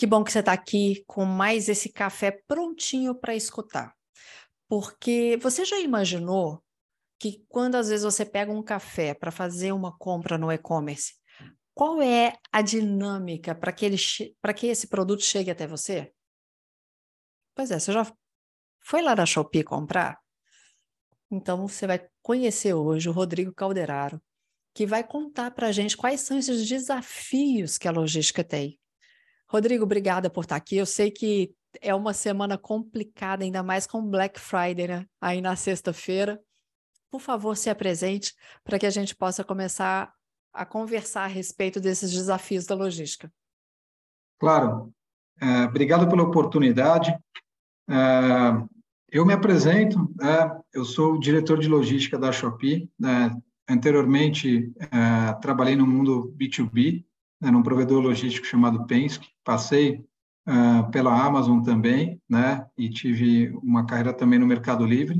Que bom que você está aqui com mais esse café prontinho para escutar. Porque você já imaginou que quando às vezes você pega um café para fazer uma compra no e-commerce, qual é a dinâmica para que, ele que esse produto chegue até você? Pois é, você já foi lá na Shopee comprar? Então você vai conhecer hoje o Rodrigo Calderaro, que vai contar para a gente quais são esses desafios que a logística tem. Rodrigo, obrigada por estar aqui. Eu sei que é uma semana complicada, ainda mais com Black Friday, né? Aí na sexta-feira. Por favor, se apresente para que a gente possa começar a conversar a respeito desses desafios da logística. Claro. É, obrigado pela oportunidade. É, eu me apresento, é, eu sou o diretor de logística da Shopee. Né? anteriormente, é, trabalhei no mundo B2B, né, num provedor logístico chamado Penske. Passei uh, pela Amazon também, né, e tive uma carreira também no Mercado Livre.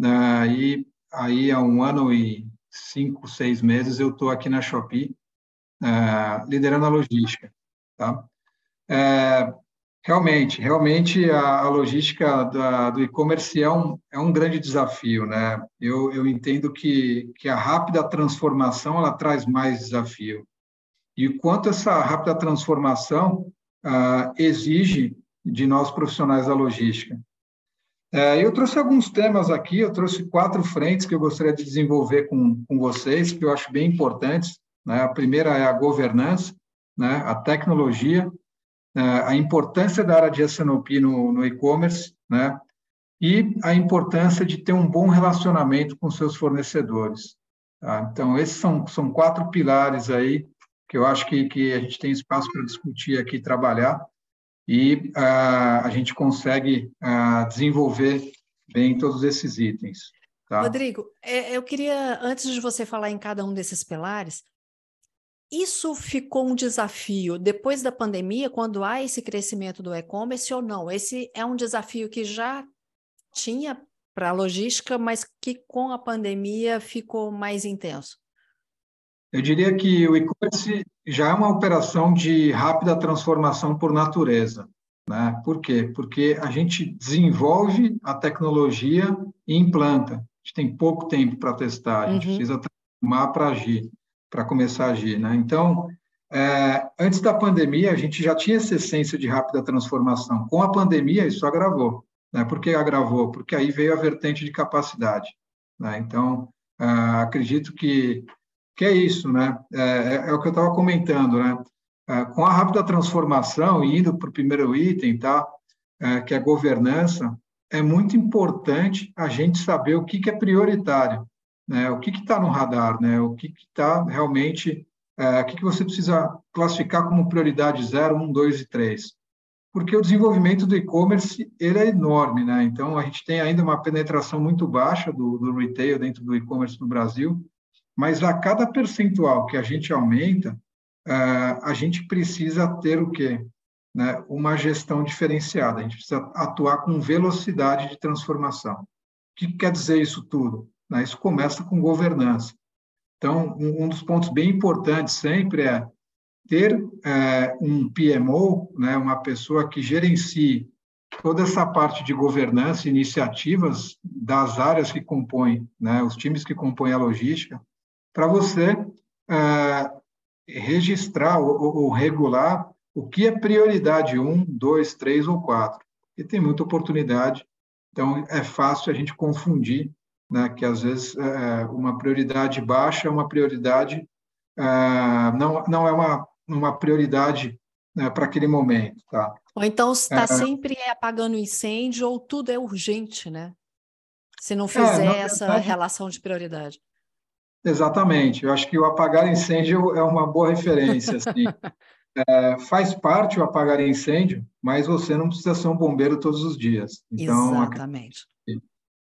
Uh, e aí, há um ano e cinco, seis meses, eu estou aqui na Shopee, uh, liderando a logística. Tá? É, realmente, realmente a, a logística da, do e-commerce é um, é um grande desafio. Né? Eu, eu entendo que, que a rápida transformação ela traz mais desafio e o quanto essa rápida transformação ah, exige de nós profissionais da logística. É, eu trouxe alguns temas aqui, eu trouxe quatro frentes que eu gostaria de desenvolver com, com vocês, que eu acho bem importantes. Né? A primeira é a governança, né? a tecnologia, é, a importância da área de SNOP no, no e-commerce, né? e a importância de ter um bom relacionamento com seus fornecedores. Tá? Então, esses são, são quatro pilares aí que eu acho que, que a gente tem espaço para discutir aqui, trabalhar, e uh, a gente consegue uh, desenvolver bem todos esses itens. Tá? Rodrigo, é, eu queria, antes de você falar em cada um desses pilares, isso ficou um desafio depois da pandemia, quando há esse crescimento do e-commerce ou não? Esse é um desafio que já tinha para a logística, mas que com a pandemia ficou mais intenso? Eu diria que o e-commerce já é uma operação de rápida transformação por natureza. Né? Por quê? Porque a gente desenvolve a tecnologia e implanta. A gente tem pouco tempo para testar, a gente uhum. precisa transformar para agir, para começar a agir. Né? Então, é, antes da pandemia, a gente já tinha essa essência de rápida transformação. Com a pandemia, isso agravou. Né? Por que agravou? Porque aí veio a vertente de capacidade. Né? Então, é, acredito que que é isso, né? É, é, é o que eu estava comentando, né? É, com a rápida transformação, indo para o primeiro item, tá? É, que é a governança, é muito importante a gente saber o que, que é prioritário, né? O que está no radar, né? O que está realmente, é, o que, que você precisa classificar como prioridade 0, 1, 2 e 3. Porque o desenvolvimento do e-commerce ele é enorme, né? Então a gente tem ainda uma penetração muito baixa do, do retail dentro do e-commerce no Brasil mas a cada percentual que a gente aumenta, uh, a gente precisa ter o quê? Né? Uma gestão diferenciada. A gente precisa atuar com velocidade de transformação. O que quer dizer isso tudo? Né? Isso começa com governança. Então, um, um dos pontos bem importantes sempre é ter é, um PMO, né, uma pessoa que gerencie toda essa parte de governança, iniciativas das áreas que compõem, né, os times que compõem a logística, para você é, registrar ou, ou, regular o que é prioridade 1, 2, 3 ou 4. E tem muita oportunidade, então é fácil a gente confundir, né, que às vezes é, uma prioridade baixa é uma prioridade, é, não, não é uma, uma prioridade né, para aquele momento. Tá? Ou então está é, sempre apagando incêndio ou tudo é urgente, né? Se não é, fizer essa verdade, relação de prioridade. Exatamente. Eu acho que o apagar incêndio é uma boa referência. Assim. é, faz parte o apagar incêndio, mas você não precisa ser um bombeiro todos os dias. Então, Exatamente.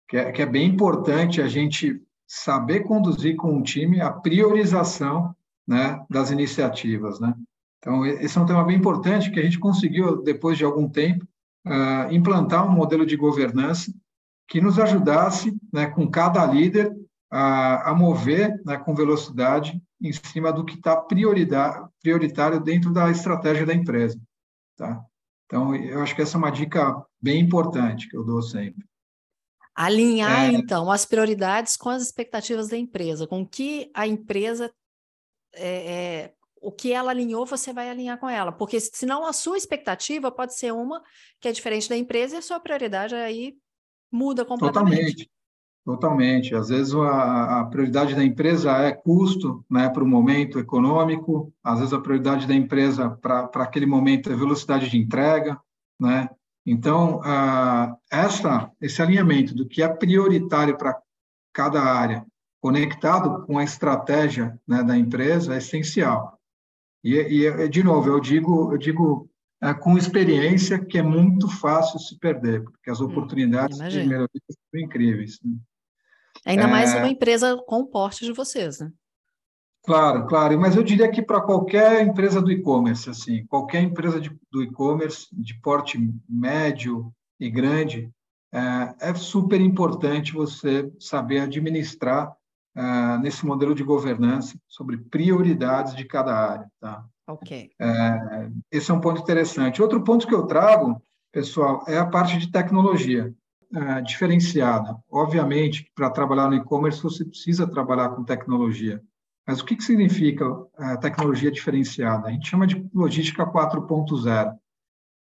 Que é, que é bem importante a gente saber conduzir com o time a priorização né, das iniciativas. Né? Então, esse é um tema bem importante que a gente conseguiu, depois de algum tempo, uh, implantar um modelo de governança que nos ajudasse, né, com cada líder, a, a mover né, com velocidade em cima do que está prioritário dentro da estratégia da empresa. Tá? Então, eu acho que essa é uma dica bem importante que eu dou sempre. Alinhar, é... então, as prioridades com as expectativas da empresa, com que a empresa. É, é, o que ela alinhou, você vai alinhar com ela, porque senão a sua expectativa pode ser uma que é diferente da empresa e a sua prioridade aí muda completamente. Totalmente. Totalmente. Às vezes a, a, prioridade da empresa é custo, né, para o momento econômico. Às vezes a prioridade da empresa para aquele momento é velocidade de entrega, né? Então, essa, esse alinhamento do que é prioritário para cada área, conectado com a estratégia né, da empresa, é essencial. E, e, de novo, eu digo, eu digo é, com experiência que é muito fácil se perder, porque as hum, oportunidades hum, de melhoria são incríveis. Né? Ainda é... mais uma empresa com o porte de vocês, né? Claro, claro, mas eu diria que para qualquer empresa do e-commerce, assim, qualquer empresa de, do e-commerce de porte médio e grande, é, é super importante você saber administrar é, nesse modelo de governança sobre prioridades de cada área, tá? Ok. É, esse é um ponto interessante. Outro ponto que eu trago, pessoal, é a parte de tecnologia é, diferenciada. Obviamente, para trabalhar no e-commerce, você precisa trabalhar com tecnologia. Mas o que, que significa a tecnologia diferenciada? A gente chama de logística 4.0,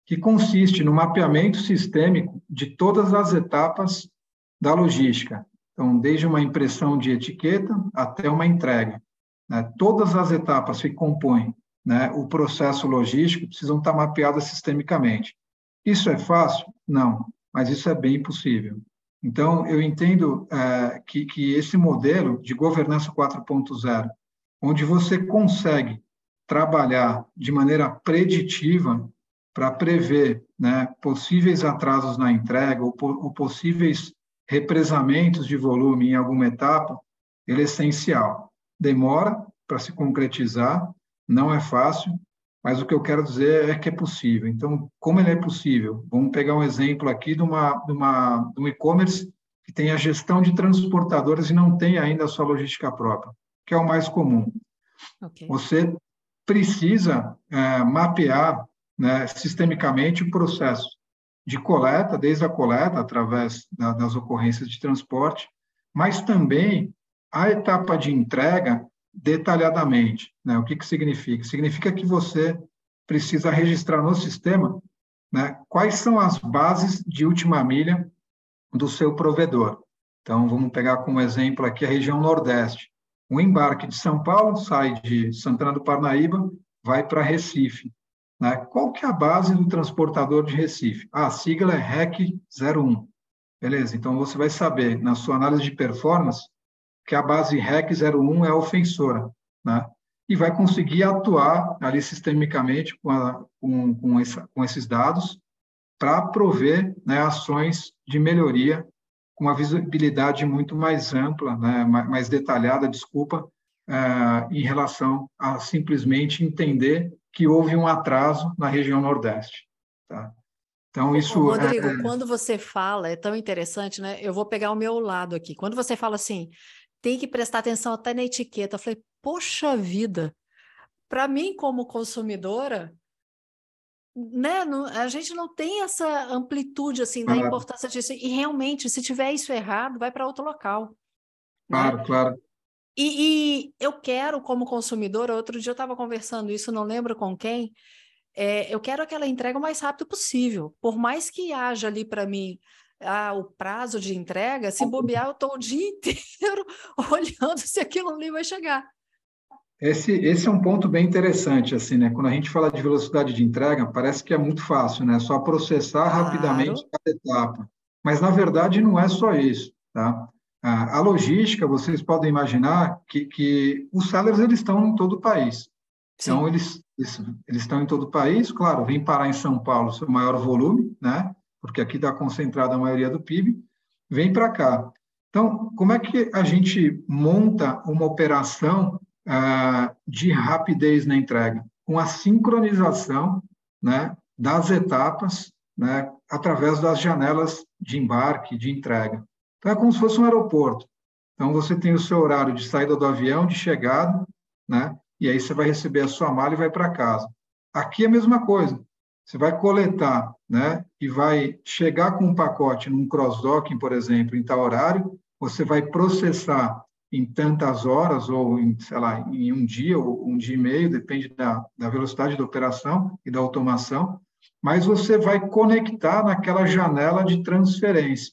que consiste no mapeamento sistêmico de todas as etapas da logística. Então, desde uma impressão de etiqueta até uma entrega. Né? Todas as etapas que compõem né, o processo logístico precisam estar mapeadas sistemicamente. Isso é fácil? Não, mas isso é bem possível. Então, eu entendo é, que, que esse modelo de governança 4.0, onde você consegue trabalhar de maneira preditiva para prever né, possíveis atrasos na entrega ou, ou possíveis represamentos de volume em alguma etapa, ele é essencial. Demora para se concretizar, não é fácil, mas o que eu quero dizer é que é possível. Então, como ele é possível? Vamos pegar um exemplo aqui de, uma, de, uma, de um e-commerce que tem a gestão de transportadores e não tem ainda a sua logística própria, que é o mais comum. Okay. Você precisa é, mapear né, sistemicamente o processo de coleta, desde a coleta, através da, das ocorrências de transporte, mas também a etapa de entrega detalhadamente. Né? O que, que significa? Significa que você precisa registrar no sistema né, quais são as bases de última milha do seu provedor. Então, vamos pegar como exemplo aqui a região Nordeste. Um embarque de São Paulo sai de Santana do Parnaíba, vai para Recife. Né? Qual que é a base do transportador de Recife? Ah, a sigla é REC 01. Beleza, então você vai saber, na sua análise de performance, que a base REC 01 é ofensora, né? E vai conseguir atuar ali sistemicamente com, a, com, com, essa, com esses dados para prover né, ações de melhoria com uma visibilidade muito mais ampla, né, mais detalhada, desculpa, uh, em relação a simplesmente entender que houve um atraso na região Nordeste. Tá? Então, isso. Rodrigo, é... quando você fala, é tão interessante, né? Eu vou pegar o meu lado aqui. Quando você fala assim, tem que prestar atenção até na etiqueta. Eu falei, poxa vida, para mim, como consumidora, né, não, a gente não tem essa amplitude assim da importância disso. E realmente, se tiver isso errado, vai para outro local. Né? Claro, né? claro. E, e, eu quero, como consumidora, outro dia eu estava conversando isso, não lembro com quem, é, eu quero aquela entrega o mais rápido possível. Por mais que haja ali para mim ah, o prazo de entrega, se bobear, eu estou o dia inteiro olhando se aquilo ali vai chegar. Esse, esse é um ponto bem interessante, assim, né? Quando a gente fala de velocidade de entrega, parece que é muito fácil, né? Só processar claro. rapidamente cada etapa. Mas, na verdade, não é só isso, tá? A, logística, vocês podem imaginar que, que os sellers, eles estão em todo o país. Então, eles, eles, eles, estão em todo o país, claro, vem parar em São Paulo, seu maior volume, né? Porque aqui está concentrada a maioria do PIB, vem para cá. Então, como é que a gente monta uma operação ah, de rapidez na entrega? Com a sincronização né, das etapas né, através das janelas de embarque, de entrega. Então, é como se fosse um aeroporto. Então, você tem o seu horário de saída do avião, de chegada, né? E aí você vai receber a sua mala e vai para casa. Aqui é a mesma coisa. Você vai coletar, né? E vai chegar com um pacote num cross-docking, por exemplo, em tal horário, você vai processar em tantas horas, ou em, sei lá, em um dia, ou um dia e meio, depende da, da velocidade da operação e da automação, mas você vai conectar naquela janela de transferência.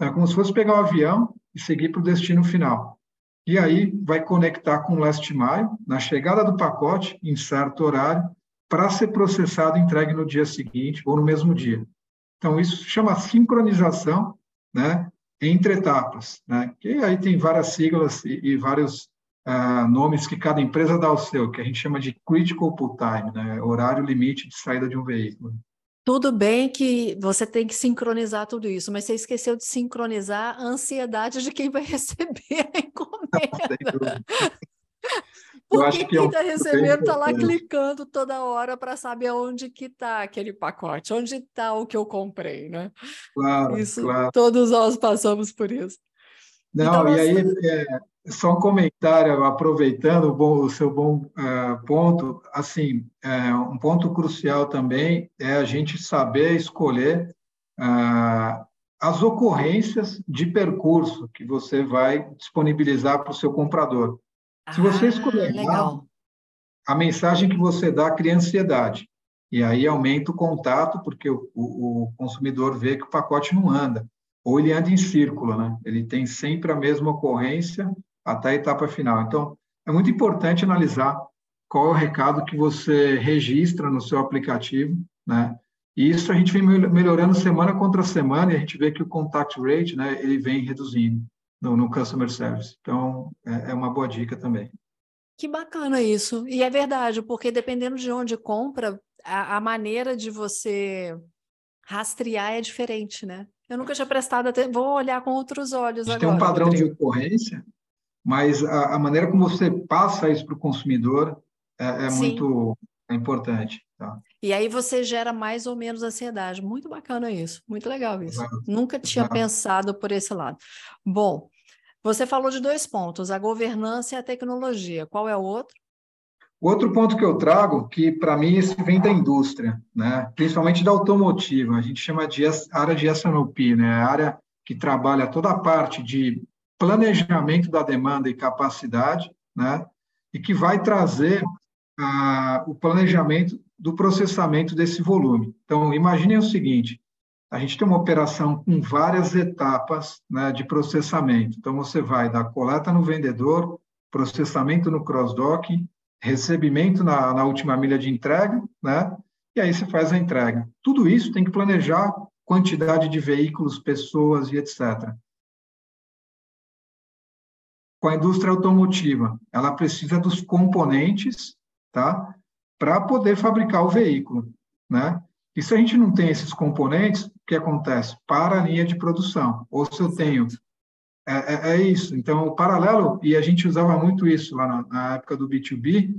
É como se fosse pegar o avião e seguir para o destino final. E aí vai conectar com o last mile, na chegada do pacote, em certo horário, para ser processado e entregue no dia seguinte ou no mesmo dia. Então, isso se chama sincronização né, entre etapas. Né? E aí tem várias siglas e, e vários uh, nomes que cada empresa dá ao seu, que a gente chama de critical pull time, né? horário limite de saída de um veículo. Tudo bem que você tem que sincronizar tudo isso, mas você esqueceu de sincronizar a ansiedade de quem vai receber a encomenda. Porque quem está recebendo está lá clicando toda hora para saber onde que está aquele pacote, onde está o que eu comprei, né? Claro, isso, claro. Todos nós passamos por isso. Não, então, e aí, é, só um comentário, aproveitando o, bom, o seu bom uh, ponto, assim, é, um ponto crucial também é a gente saber escolher uh, as ocorrências de percurso que você vai disponibilizar para o seu comprador. Se você ah, escolher legal. a mensagem que você dá cria ansiedade, e aí aumenta o contato, porque o, o, o consumidor vê que o pacote não anda, ou ele anda em círculo, né? Ele tem sempre a mesma ocorrência até a etapa final. Então, é muito importante analisar qual é o recado que você registra no seu aplicativo, né? E isso a gente vem melhorando semana contra semana e a gente vê que o contact rate, né, ele vem reduzindo no, no customer service. Então, é, é uma boa dica também. Que bacana isso. E é verdade, porque dependendo de onde compra, a, a maneira de você rastrear é diferente, né? Eu nunca tinha prestado atenção, vou olhar com outros olhos agora. Tem um padrão Rodrigo. de ocorrência mas a, a maneira como você passa isso para o consumidor é, é muito é importante. Tá? E aí você gera mais ou menos ansiedade. Muito bacana isso, muito legal isso. Exato. Nunca tinha Exato. pensado por esse lado. Bom, você falou de dois pontos, a governança e a tecnologia. Qual é o outro? O outro ponto que eu trago, que para mim isso vem da indústria, né? principalmente da automotiva, a gente chama de área de S&OP, né? a área que trabalha toda a parte de planejamento da demanda e capacidade, né? e que vai trazer ah, o planejamento do processamento desse volume. Então, imaginem o seguinte, a gente tem uma operação com várias etapas né, de processamento. Então, você vai da coleta no vendedor, processamento no cross-dock, recebimento na, na, última milha de entrega, né? e aí você faz a entrega. Tudo isso tem que planejar quantidade de veículos, pessoas e etc com a indústria automotiva. Ela precisa dos componentes, tá? Para poder fabricar o veículo, né? E se a gente não tem esses componentes, que acontece? Para a linha de produção. Ou se eu tenho. É, é, é isso. Então, o paralelo, e a gente usava muito isso lá na, na época do B2B,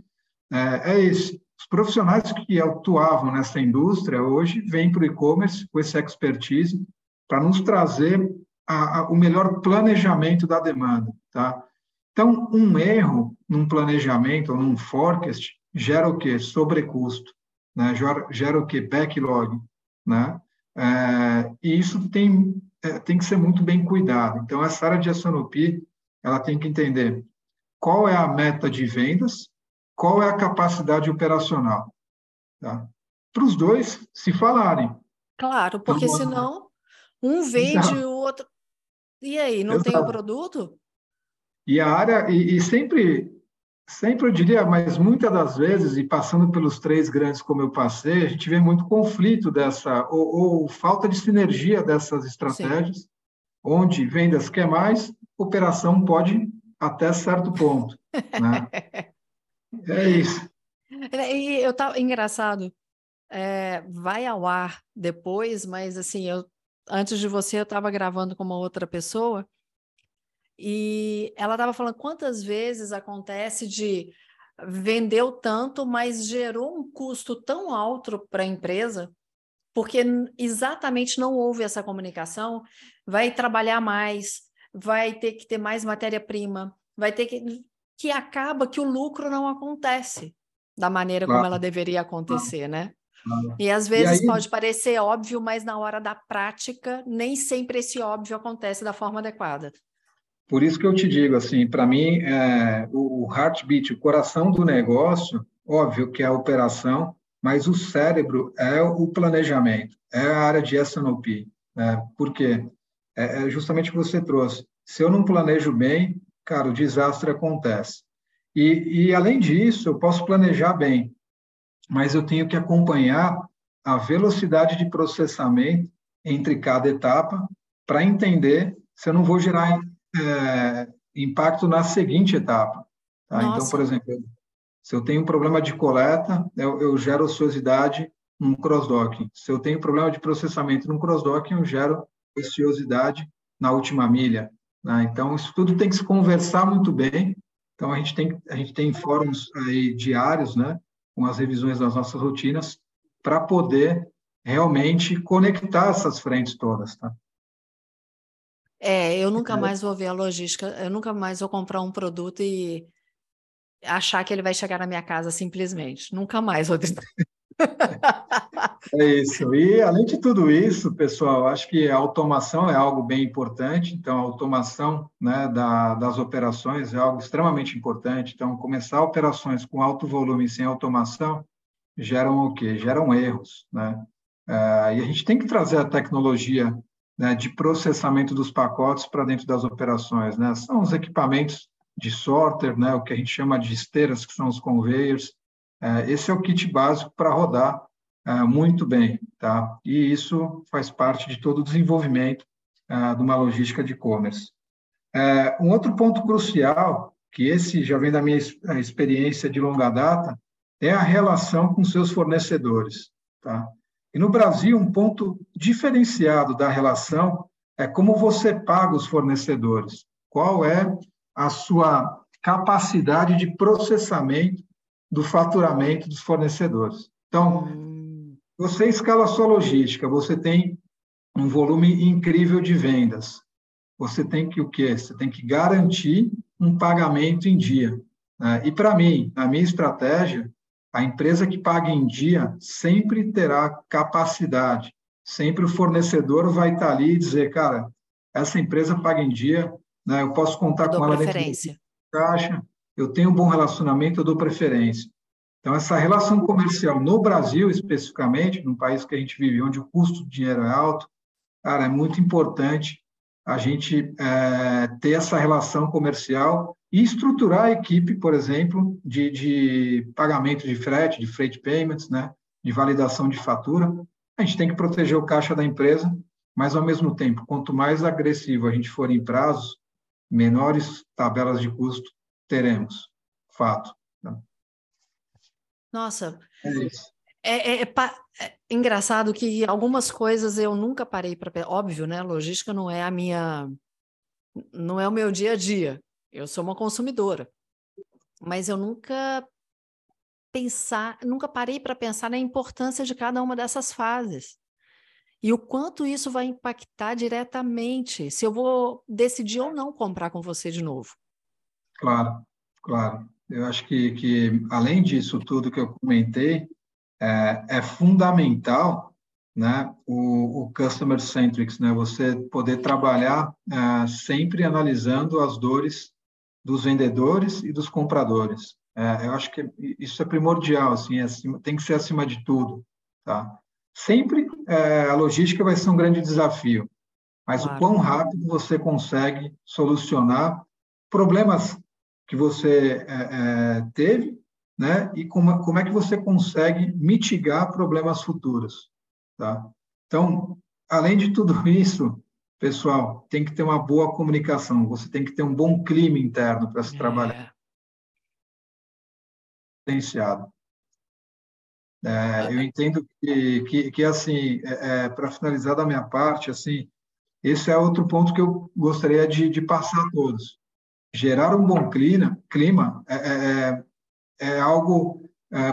é, é esse. Os profissionais que atuavam nessa indústria hoje vêm para o e-commerce com esse expertise para nos trazer a, a, o melhor planejamento da demanda. Tá? Então, um erro num planejamento ou num forecast gera o quê? Sobrecusto, né? gera, gera o quê? Backlog, né? É, e isso tem, é, tem que ser muito bem cuidado. Então, essa área de SNOP, ela tem que entender qual é a meta de vendas, qual é a capacidade operacional. Tá? Para os dois se falarem. Claro, porque então, senão um vende, o outro. E aí, não Exato. tem o produto? E a área, e, e, sempre, sempre eu diria, mas muitas das vezes, e passando pelos três grandes como eu passei, a gente vê muito conflito dessa, ou, ou falta de sinergia dessas estratégias, Sim. onde vendas quer mais, operação pode até certo ponto. Né? é isso. E eu tava engraçado. É, vai ao ar depois, mas assim, eu antes de você eu estava gravando com uma outra pessoa e ela estava falando quantas vezes acontece de vendeu tanto, mas gerou um custo tão alto para a empresa, porque exatamente não houve essa comunicação, vai trabalhar mais, vai ter que ter mais matéria-prima, vai ter que que acaba que o lucro não acontece da maneira claro. como ela deveria acontecer, né? Claro. E às vezes e aí... pode parecer óbvio, mas na hora da prática, nem sempre esse óbvio acontece da forma adequada. Por isso que eu te digo, assim, para mim, é, o heartbeat, o coração do negócio, óbvio que é a operação, mas o cérebro é o planejamento, é a área de S&OP. Né? Por quê? É, é justamente o que você trouxe. Se eu não planejo bem, cara, o desastre acontece. E, e, além disso, eu posso planejar bem, mas eu tenho que acompanhar a velocidade de processamento entre cada etapa para entender se eu não vou gerar é, impacto na seguinte etapa. Tá? Então, por exemplo, se eu tenho um problema de coleta, eu, eu gero ociosidade num cross-docking. Se eu tenho problema de processamento num cross-docking, eu gero ociosidade na última milha. Né? Então, isso tudo tem que se conversar muito bem. Então, a gente tem, a gente tem fóruns aí diários, né, com as revisões das nossas rotinas, para poder realmente conectar essas frentes todas. Tá? É, eu nunca mais vou ver a logística, eu nunca mais vou comprar um produto e achar que ele vai chegar na minha casa simplesmente. Nunca mais, Rodrigo. É isso. E, além de tudo isso, pessoal, acho que a automação é algo bem importante. Então, a automação né, da, das operações é algo extremamente importante. Então, começar operações com alto volume sem automação geram o quê? Geram erros. Né? É, e a gente tem que trazer a tecnologia né, de processamento dos pacotes para dentro das operações. Né? São os equipamentos de sorter, né, o que a gente chama de esteiras, que são os conveyors, é, esse é o kit básico para rodar é, muito bem, tá? E isso faz parte de todo o desenvolvimento é, de uma logística de e-commerce. Um outro ponto crucial, que esse já vem da minha experiência de longa data, é a relação com seus fornecedores, tá? E no Brasil, um ponto diferenciado da relação é como você paga os fornecedores. Qual é a sua capacidade de processamento do faturamento dos fornecedores. Então, hum. você escala a sua logística, você tem um volume incrível de vendas. Você tem que o quê? Você tem que garantir um pagamento em dia. Né? E para mim, na minha estratégia, a empresa que paga em dia sempre terá capacidade. Sempre o fornecedor vai estar ali e dizer, cara, essa empresa paga em dia, né? eu posso contar com ela dentro caixa, eu tenho um bom relacionamento, eu dou preferência. Então, essa relação comercial no Brasil, especificamente, num país que a gente vive, onde o custo do dinheiro é alto, cara, é muito importante a gente é, ter essa relação comercial e estruturar a equipe, por exemplo, de, de pagamento de frete, de freight payments, né, de validação de fatura. A gente tem que proteger o caixa da empresa, mas, ao mesmo tempo, quanto mais agressivo a gente for em prazos, menores tabelas de custo teremos, fato. Né? Nossa, é, é, é, é, engraçado que algumas coisas eu nunca parei para... Óbvio, né? Logística não é a minha... Não é o meu dia a dia. Eu sou uma consumidora. Mas eu nunca pensar, nunca parei para pensar na importância de cada uma dessas fases. E o quanto isso vai impactar diretamente se eu vou decidir ou não comprar com você de novo. Claro, claro. Eu acho que, que além disso tudo que eu comentei, é, é fundamental né, o, o Customer Centrics, né, você poder trabalhar é, sempre analisando as dores dos vendedores e dos compradores. É, eu acho que isso é primordial, assim, é acima, tem que ser acima de tudo. Tá? Sempre é, a logística vai ser um grande desafio, mas claro. o quão rápido você consegue solucionar problemas que você é, teve, né? E como, como é que você consegue mitigar problemas futuros, tá? Então, além de tudo isso, pessoal, tem que ter uma boa comunicação. Você tem que ter um bom clima interno para se é. trabalhar. Potenciado. É, eu entendo que, que, que assim, é, é para finalizar da minha parte, assim, esse é outro ponto que eu gostaria de, de passar a todos. Gerar um bom clima, clima é, é, é, é algo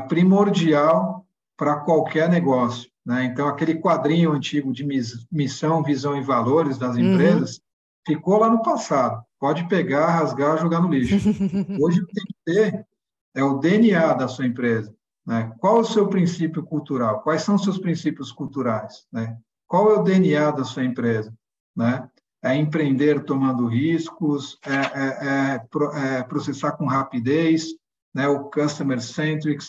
primordial para qualquer negócio. Né? Então, aquele quadrinho antigo de missão, visão e valores das uhum. empresas uhum. ficou lá no passado. Pode pegar, rasgar, jogar no lixo. Hoje, o que tem que ter é o DNA da sua empresa. Né? Qual o seu princípio cultural? Quais são os seus princípios culturais? Né? Qual é o DNA da sua empresa? Né? É empreender tomando riscos, é, é, é, é processar com rapidez, né? o customer centric.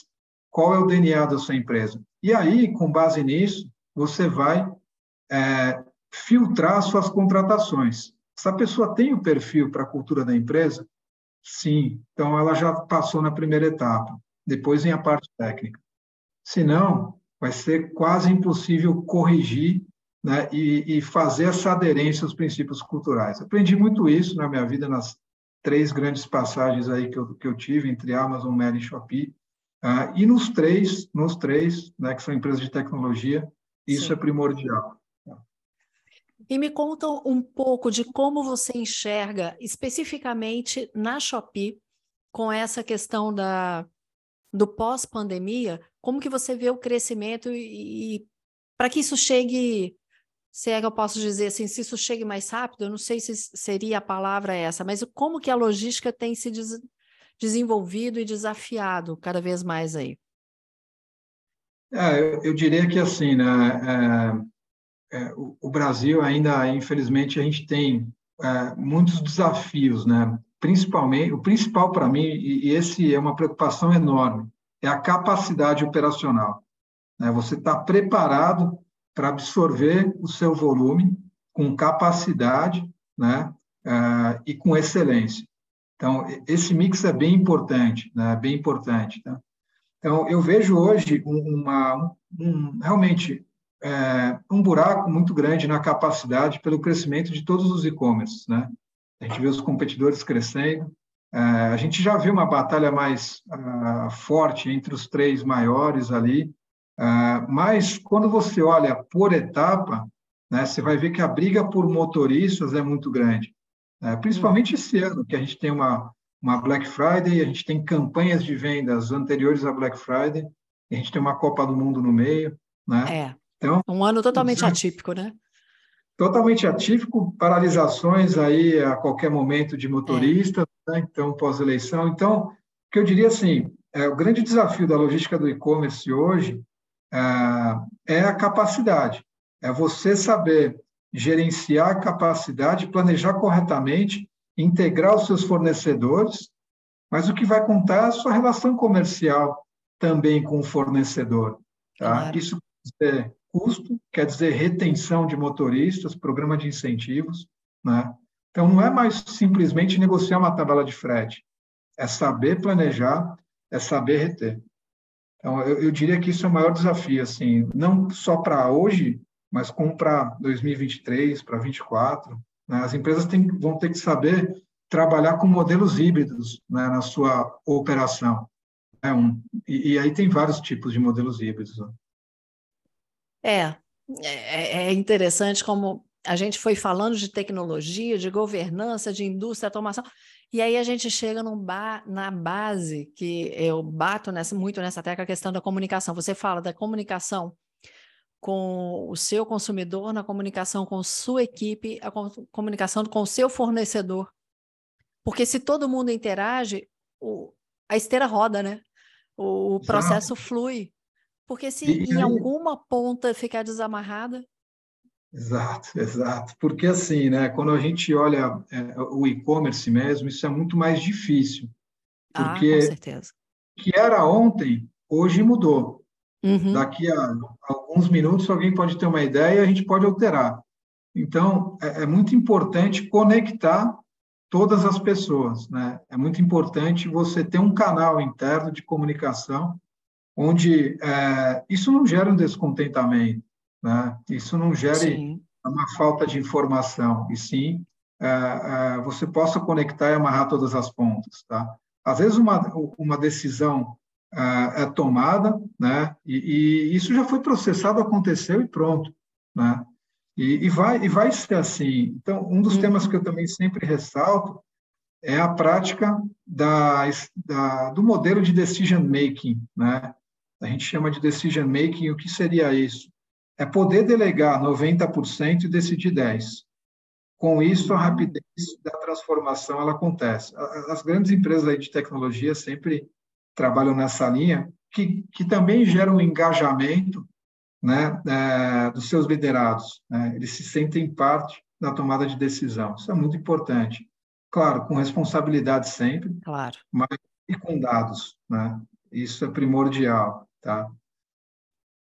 Qual é o DNA da sua empresa? E aí, com base nisso, você vai é, filtrar suas contratações. Se a pessoa tem o perfil para a cultura da empresa, sim, então ela já passou na primeira etapa. Depois vem a parte técnica. Se não, vai ser quase impossível corrigir né, e, e, fazer essa aderência aos princípios culturais. Aprendi muito isso na minha vida, nas três grandes passagens aí que eu, que eu tive, entre Amazon, Meli e Shopee. Uh, e nos três, nos três, né, que são empresas de tecnologia, isso Sim. é primordial. E me conta um pouco de como você enxerga especificamente na Shopee com essa questão da, do pós-pandemia, como que você vê o crescimento e, e para que isso chegue, se é que eu posso dizer assim, se isso chegue mais rápido, eu não sei se seria a palavra essa, mas como que a logística tem se des desenvolvido e desafiado cada vez mais aí? É, eu, eu, diria que assim, né, é é, o, o, Brasil ainda, infelizmente, a gente tem é, muitos desafios, né? Principalmente, o principal para mim, e, e esse é uma preocupação enorme, é a capacidade operacional. Né? Você está preparado para absorver o seu volume com capacidade, né? Uh, e com excelência. Então, esse mix é bem importante, né? Bem importante. Tá? Então, eu vejo hoje uma, um, realmente é, um buraco muito grande na capacidade pelo crescimento de todos os e-commerce, né? A gente vê os competidores crescendo, é, a gente já viu uma batalha mais uh, forte entre os três maiores ali, mas quando você olha por etapa, né, você vai ver que a briga por motoristas é muito grande, é, principalmente esse ano, que a gente tem uma, uma Black Friday, a gente tem campanhas de vendas anteriores à Black Friday, a gente tem uma Copa do Mundo no meio, né? É. Então, um ano totalmente atípico, né? Totalmente atípico, paralisações aí a qualquer momento de motorista, é. né? então pós-eleição. Então, o que eu diria assim, é, o grande desafio da logística do e-commerce hoje é, é a capacidade, é você saber gerenciar a capacidade, planejar corretamente, integrar os seus fornecedores, mas o que vai contar é a sua relação comercial também com o fornecedor. Tá? Claro. Isso é custo, quer dizer retenção de motoristas, programa de incentivos. Né? Então, não é mais simplesmente negociar uma tabela de frete, é saber planejar, é saber reter. Então, eu, eu diria que isso é o maior desafio, assim, não só para hoje, mas como para 2023, para 2024. Né? As empresas vão ter que saber trabalhar com modelos híbridos né, na sua operação. É um, e, e, aí tem vários tipos de modelos híbridos. Né? É, é, é interessante como a gente foi falando de tecnologia, de governança, de indústria, automação, e aí a gente chega ba na base que eu bato nessa, muito nessa tecla, a questão da comunicação. Você fala da comunicação com o seu consumidor, na comunicação com sua equipe, a comunicação com o seu fornecedor. Porque se todo mundo interage, o, a esteira roda, né? O, o processo flui. Porque se e, em alguma ponta ficar desamarrada. Exato, exato. Porque assim, né, quando a gente olha é, o e-commerce mesmo, isso é muito mais difícil. Porque ah, com certeza. que era ontem, hoje mudou. Uhum. Daqui a alguns minutos alguém pode ter uma ideia e a gente pode alterar. Então, é, é muito importante conectar todas as pessoas. Né? É muito importante você ter um canal interno de comunicação onde é, isso não gera um descontentamento, né? isso não gera uma falta de informação, e sim é, é, você possa conectar e amarrar todas as pontas. Tá? Às vezes, uma, uma decisão é tomada, né? E, e, isso já foi processado, aconteceu e pronto, né? E, e, vai, e vai ser assim. Então, um dos uhum. temas que eu também sempre ressalto é a prática da, da, do modelo de decision making, né? A gente chama de decision making, o que seria isso? É poder delegar 90% e decidir 10%. Com isso, a rapidez da transformação ela acontece. As grandes empresas de tecnologia sempre trabalham nessa linha, que, que também geram um engajamento né, é, dos seus liderados. Né? Eles se sentem parte da tomada de decisão. Isso é muito importante. Claro, com responsabilidade sempre, claro. mas e com dados. Né? Isso é primordial. Tá?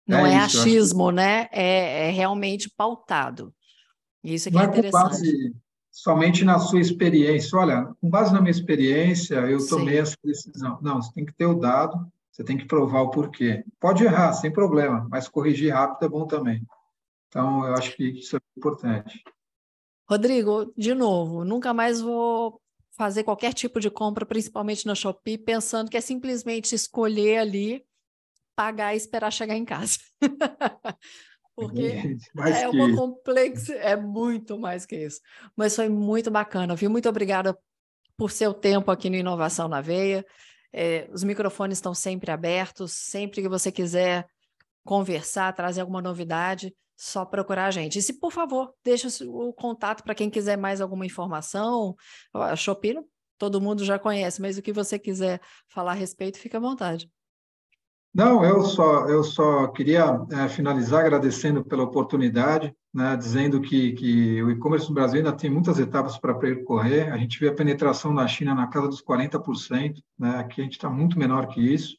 Não é, é isso, achismo, que... né? É, é, realmente pautado. Isso é, é interessante. Base, somente na sua experiência. Olha, com base na minha experiência, eu tomei Sim. essa decisão. Não, você tem que ter o dado, você tem que provar o porquê. Pode errar, sem problema, mas corrigir rápido é bom também. Então, eu acho que isso é importante. Rodrigo, de novo, nunca mais vou fazer qualquer tipo de compra, principalmente na Shopee, pensando que é simplesmente escolher ali, pagar e esperar chegar em casa. Porque é uma complexa, é muito mais que isso. Mas foi muito bacana, viu? Muito obrigada por seu tempo aqui no Inovação na Veia. É, os microfones estão sempre abertos, sempre que você quiser conversar, trazer alguma novidade, só procurar a gente. E se, por favor, deixa o contato para quem quiser mais alguma informação. A Shopee todo mundo já conhece, mas o que você quiser falar a respeito, fica à vontade. Não, eu só, eu só queria é, finalizar agradecendo pela oportunidade, né, dizendo que, que o e-commerce no Brasil ainda tem muitas etapas para percorrer. A gente vê a penetração na China na casa dos 40%, né, aqui a gente está muito menor que isso.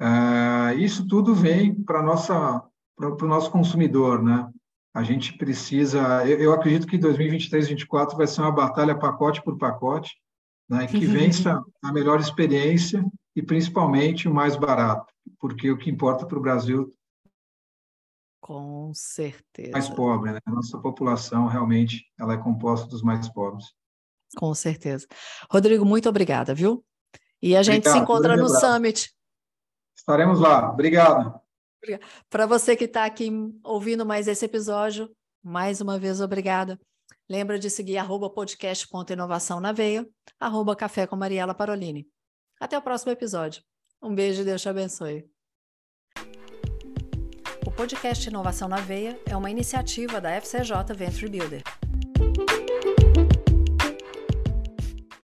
É, isso tudo vem para o nosso consumidor. Né? A gente precisa, eu, eu acredito que 2023 2024 vai ser uma batalha pacote por pacote, né, que vença a melhor experiência e principalmente o mais barato porque o que importa para o Brasil com certeza. Mais pobre, né? A nossa população realmente ela é composta dos mais pobres. Com certeza. Rodrigo, muito obrigada, viu? E a gente Obrigado, se encontra no Summit. Estaremos lá. Obrigado. Para você que está aqui ouvindo mais esse episódio, mais uma vez, obrigada. Lembra de seguir arroba podcast.inovação na veia, arroba café com Mariela Parolini. Até o próximo episódio. Um beijo e Deus te abençoe. O podcast Inovação na Veia é uma iniciativa da FCJ Venture Builder.